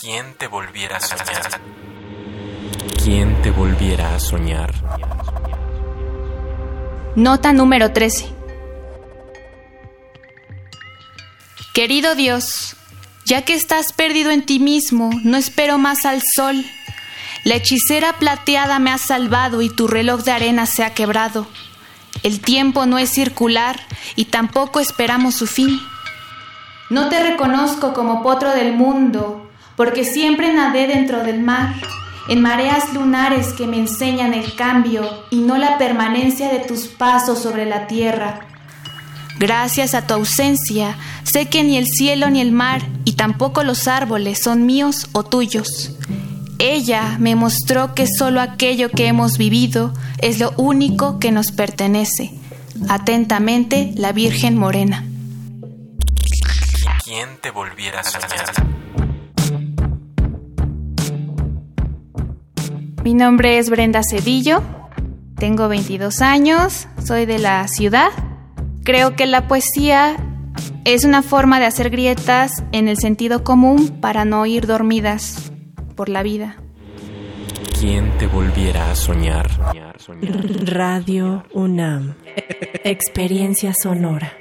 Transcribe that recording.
¿Quién te volviera a soñar? ¿Quién te volviera a soñar? Nota número 13. Querido Dios, ya que estás perdido en ti mismo, no espero más al sol. La hechicera plateada me ha salvado y tu reloj de arena se ha quebrado. El tiempo no es circular y tampoco esperamos su fin. No te reconozco como potro del mundo, porque siempre nadé dentro del mar, en mareas lunares que me enseñan el cambio y no la permanencia de tus pasos sobre la tierra. Gracias a tu ausencia, sé que ni el cielo ni el mar y tampoco los árboles son míos o tuyos. Ella me mostró que solo aquello que hemos vivido es lo único que nos pertenece. Atentamente, la Virgen Morena. ¿Quién te volviera a soñar? Mi nombre es Brenda Cedillo, tengo 22 años, soy de la ciudad. Creo que la poesía es una forma de hacer grietas en el sentido común para no ir dormidas por la vida. ¿Quién te volviera a soñar? Radio UNAM. Experiencia sonora.